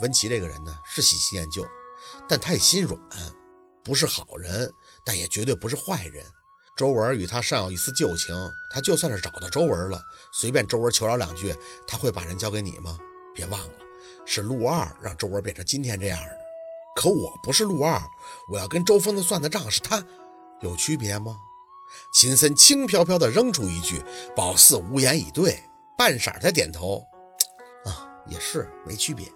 文琪这个人呢是喜新厌旧，但他也心软，不是好人，但也绝对不是坏人。周文与他尚有一丝旧情，他就算是找到周文了，随便周文求饶两句，他会把人交给你吗？别忘了，是陆二让周文变成今天这样的。可我不是陆二，我要跟周疯子算的账是他，有区别吗？秦森轻飘飘地扔出一句，宝四无言以对，半晌才点头。啊，也是没区别。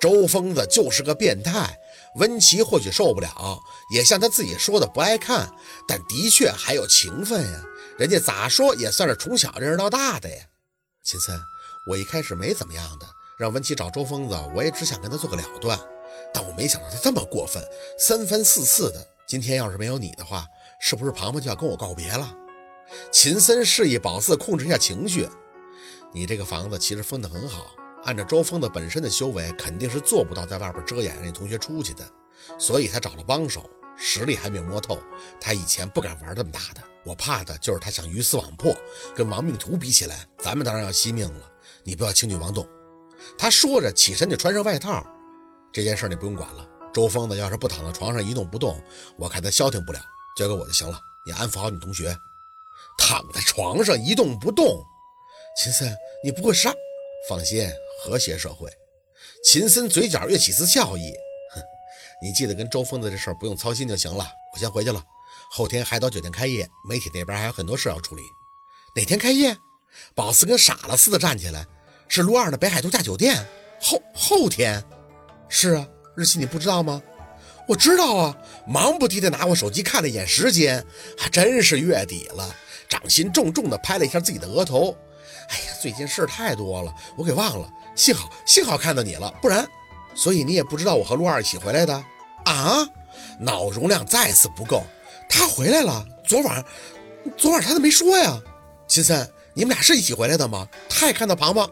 周疯子就是个变态，温琪或许受不了，也像他自己说的不爱看，但的确还有情分呀。人家咋说也算是从小认识到大的呀。秦森，我一开始没怎么样的，让温琪找周疯子，我也只想跟他做个了断，但我没想到他这么过分，三番四次的。今天要是没有你的话。是不是庞庞就要跟我告别了？秦森示意宝四控制一下情绪。你这个房子其实封得很好，按照周峰的本身的修为，肯定是做不到在外边遮掩让同学出去的，所以他找了帮手，实力还没有摸透。他以前不敢玩这么大的，我怕的就是他想鱼死网破。跟亡命徒比起来，咱们当然要惜命了。你不要轻举妄动。他说着起身就穿上外套。这件事你不用管了。周峰子要是不躺在床上一动不动，我看他消停不了。交给我就行了，你安抚好你同学。躺在床上一动不动，秦森，你不会杀？放心，和谐社会。秦森嘴角跃起丝笑意，哼，你记得跟周疯子这事儿不用操心就行了。我先回去了，后天海岛酒店开业，媒体那边还有很多事要处理。哪天开业？宝四跟傻了似的站起来。是陆二的北海度假酒店。后后天？是啊，日期你不知道吗？我知道啊，忙不迭的拿我手机看了一眼时间，还真是月底了。掌心重重的拍了一下自己的额头。哎呀，最近事儿太多了，我给忘了。幸好幸好看到你了，不然……所以你也不知道我和陆二一起回来的啊？脑容量再次不够。他回来了，昨晚，昨晚他都没说呀。秦森，你们俩是一起回来的吗？他也看到庞庞？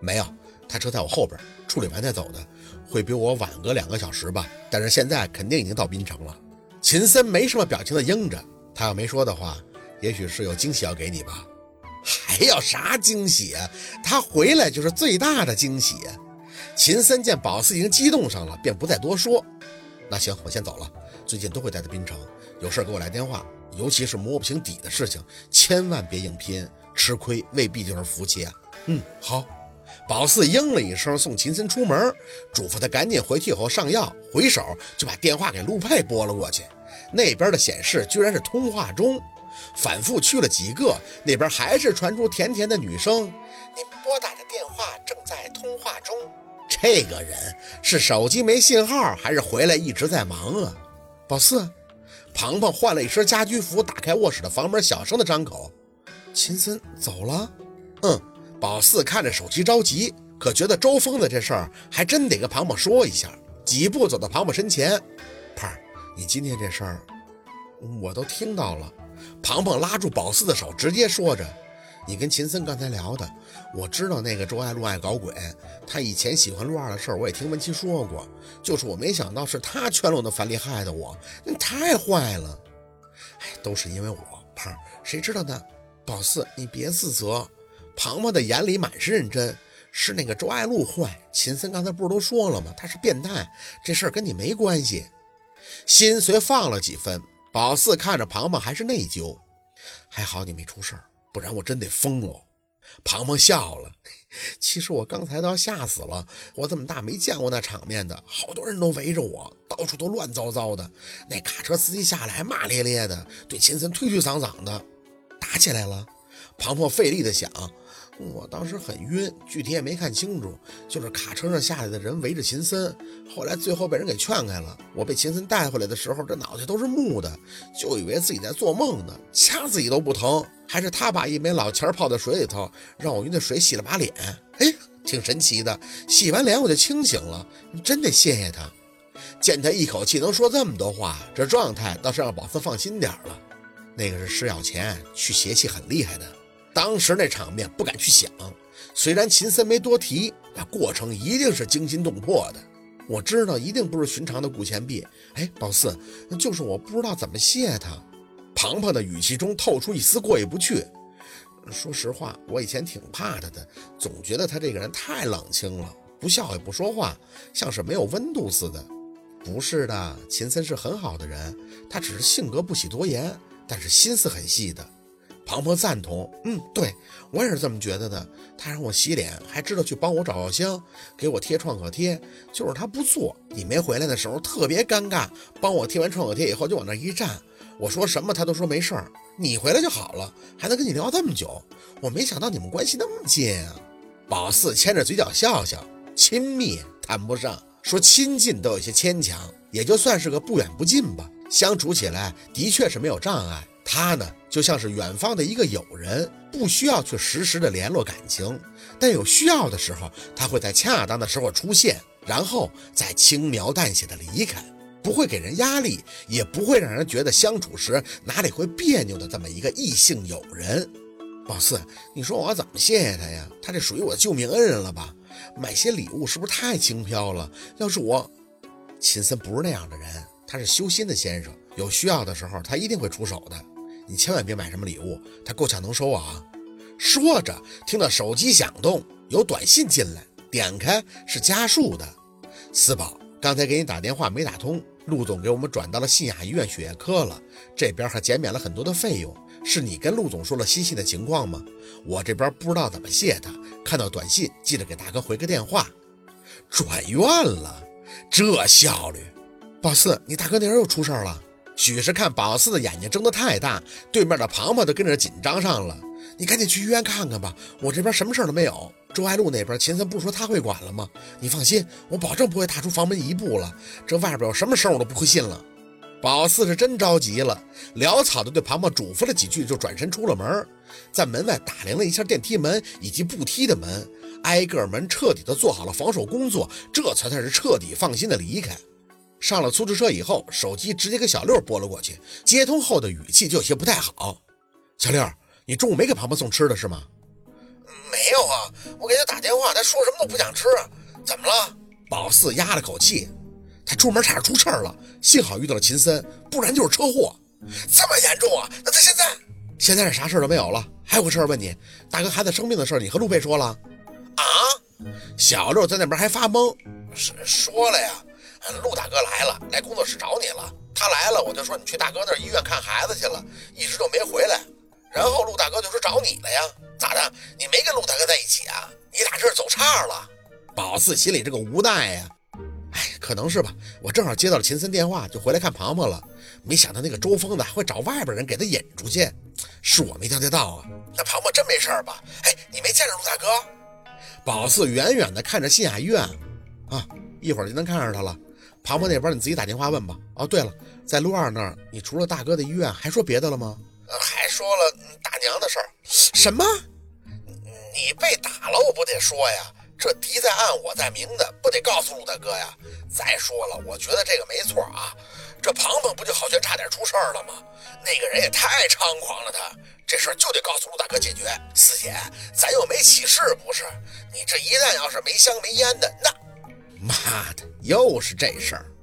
没有，他车在我后边，处理完再走的。会比我晚个两个小时吧，但是现在肯定已经到滨城了。秦森没什么表情的应着，他要没说的话，也许是有惊喜要给你吧？还要啥惊喜啊？他回来就是最大的惊喜。秦森见宝四已经激动上了，便不再多说。那行，我先走了。最近都会待在滨城，有事给我来电话，尤其是摸不清底的事情，千万别硬拼，吃亏未必就是福气啊。嗯，好。宝四应了一声，送秦森出门，嘱咐他赶紧回去以后上药。回手就把电话给陆佩拨了过去，那边的显示居然是通话中，反复去了几个，那边还是传出甜甜的女声：“您拨打的电话正在通话中。”这个人是手机没信号，还是回来一直在忙啊？宝四，庞庞换了一身家居服，打开卧室的房门，小声的张口：“秦森走了。”嗯。宝四看着手机着急，可觉得周峰的这事儿还真得跟庞庞说一下。几步走到庞庞身前，胖儿，你今天这事儿我都听到了。庞庞拉住宝四的手，直接说着：“你跟秦森刚才聊的，我知道那个周爱陆爱搞鬼，他以前喜欢陆二的事儿，我也听文琪说过。就是我没想到是他圈了我的樊丽害的我，你太坏了。哎，都是因为我，胖，谁知道呢？宝四，你别自责。”庞庞的眼里满是认真，是那个周爱露坏。秦森刚才不是都说了吗？他是变态，这事儿跟你没关系。心虽放了几分，宝四看着庞庞还是内疚。还好你没出事，不然我真得疯了。庞庞笑了，其实我刚才都要吓死了。我这么大没见过那场面的，好多人都围着我，到处都乱糟糟的。那卡车司机下来还骂咧咧的，对秦森推推搡搡的，打起来了。庞庞费力的想。我当时很晕，具体也没看清楚，就是卡车上下来的人围着秦森，后来最后被人给劝开了。我被秦森带回来的时候，这脑袋都是木的，就以为自己在做梦呢，掐自己都不疼。还是他把一枚老钱泡在水里头，让我用那水洗了把脸，哎，挺神奇的。洗完脸我就清醒了，真得谢谢他。见他一口气能说这么多话，这状态倒是让宝四放心点了。那个是施药前去邪气很厉害的。当时那场面不敢去想，虽然秦森没多提，那过程一定是惊心动魄的。我知道一定不是寻常的古钱币。哎，宝四，就是我不知道怎么谢他。庞庞的语气中透出一丝过意不去。说实话，我以前挺怕他的，总觉得他这个人太冷清了，不笑也不说话，像是没有温度似的。不是的，秦森是很好的人，他只是性格不喜多言，但是心思很细的。庞婆赞同，嗯，对我也是这么觉得的。他让我洗脸，还知道去帮我找药箱，给我贴创可贴，就是他不做。你没回来的时候特别尴尬，帮我贴完创可贴以后就往那一站，我说什么他都说没事儿。你回来就好了，还能跟你聊这么久，我没想到你们关系那么近啊。宝四牵着嘴角笑笑，亲密谈不上。说亲近都有些牵强，也就算是个不远不近吧。相处起来的确是没有障碍。他呢，就像是远方的一个友人，不需要去实时的联络感情，但有需要的时候，他会在恰当的时候出现，然后再轻描淡写的离开，不会给人压力，也不会让人觉得相处时哪里会别扭的这么一个异性友人。宝四，你说我怎么谢谢他呀？他这属于我的救命恩人了吧？买些礼物是不是太轻飘了？要是我，秦森不是那样的人，他是修心的先生，有需要的时候他一定会出手的。你千万别买什么礼物，他够呛能收啊！说着，听到手机响动，有短信进来，点开是家树的。四宝，刚才给你打电话没打通，陆总给我们转到了信雅医院血液科了，这边还减免了很多的费用。是你跟陆总说了西西的情况吗？我这边不知道怎么谢他。看到短信，记得给大哥回个电话。转院了，这效率！宝四，你大哥那人又出事了。许是看宝四的眼睛睁得太大，对面的庞庞都跟着紧张上了。你赶紧去医院看看吧，我这边什么事都没有。周爱路那边，秦森不说他会管了吗？你放心，我保证不会踏出房门一步了。这外边有什么事我都不会信了。宝四是真着急了，潦草的对庞庞嘱咐了几句，就转身出了门，在门外打量了一下电梯门以及步梯的门，挨个门彻底的做好了防守工作，这才算是彻底放心的离开。上了出租车以后，手机直接给小六拨了过去，接通后的语气就有些不太好：“小六，你中午没给庞庞送吃的是吗？”“没有啊，我给他打电话，他说什么都不想吃，怎么了？”宝四压了口气。他出门差点出事儿了，幸好遇到了秦森，不然就是车祸。这么严重啊？那他现在现在是啥事儿都没有了。还有个事儿问你，大哥孩子生病的事儿，你和陆贝说了？啊？小六在那边还发懵。是说了呀，陆大哥来了，来工作室找你了。他来了，我就说你去大哥那医院看孩子去了，一直就没回来。然后陆大哥就说找你了呀？咋的？你没跟陆大哥在一起啊？你俩这是走岔了？宝四心里这个无奈呀。哎，可能是吧。我正好接到了秦森电话，就回来看庞庞了。没想到那个周疯子会找外边人给他引出去，是我没交接到啊。那庞庞真没事吧？哎，你没见着陆大哥？宝四远远的看着新雅医院，啊，一会儿就能看上他了。庞庞那边你自己打电话问吧。哦，对了，在陆二那儿，你除了大哥的医院，还说别的了吗？还说了大娘的事儿。什么？你被打了，我不得说呀。这敌在暗，我在明的，不得告诉陆大哥呀！再说了，我觉得这个没错啊。这庞庞不就好像差点出事儿了吗？那个人也太猖狂了，他这事儿就得告诉陆大哥解决。四姐，咱又没起事，不是？你这一旦要是没香没烟的，那……妈的，又是这事儿！